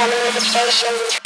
some illustrations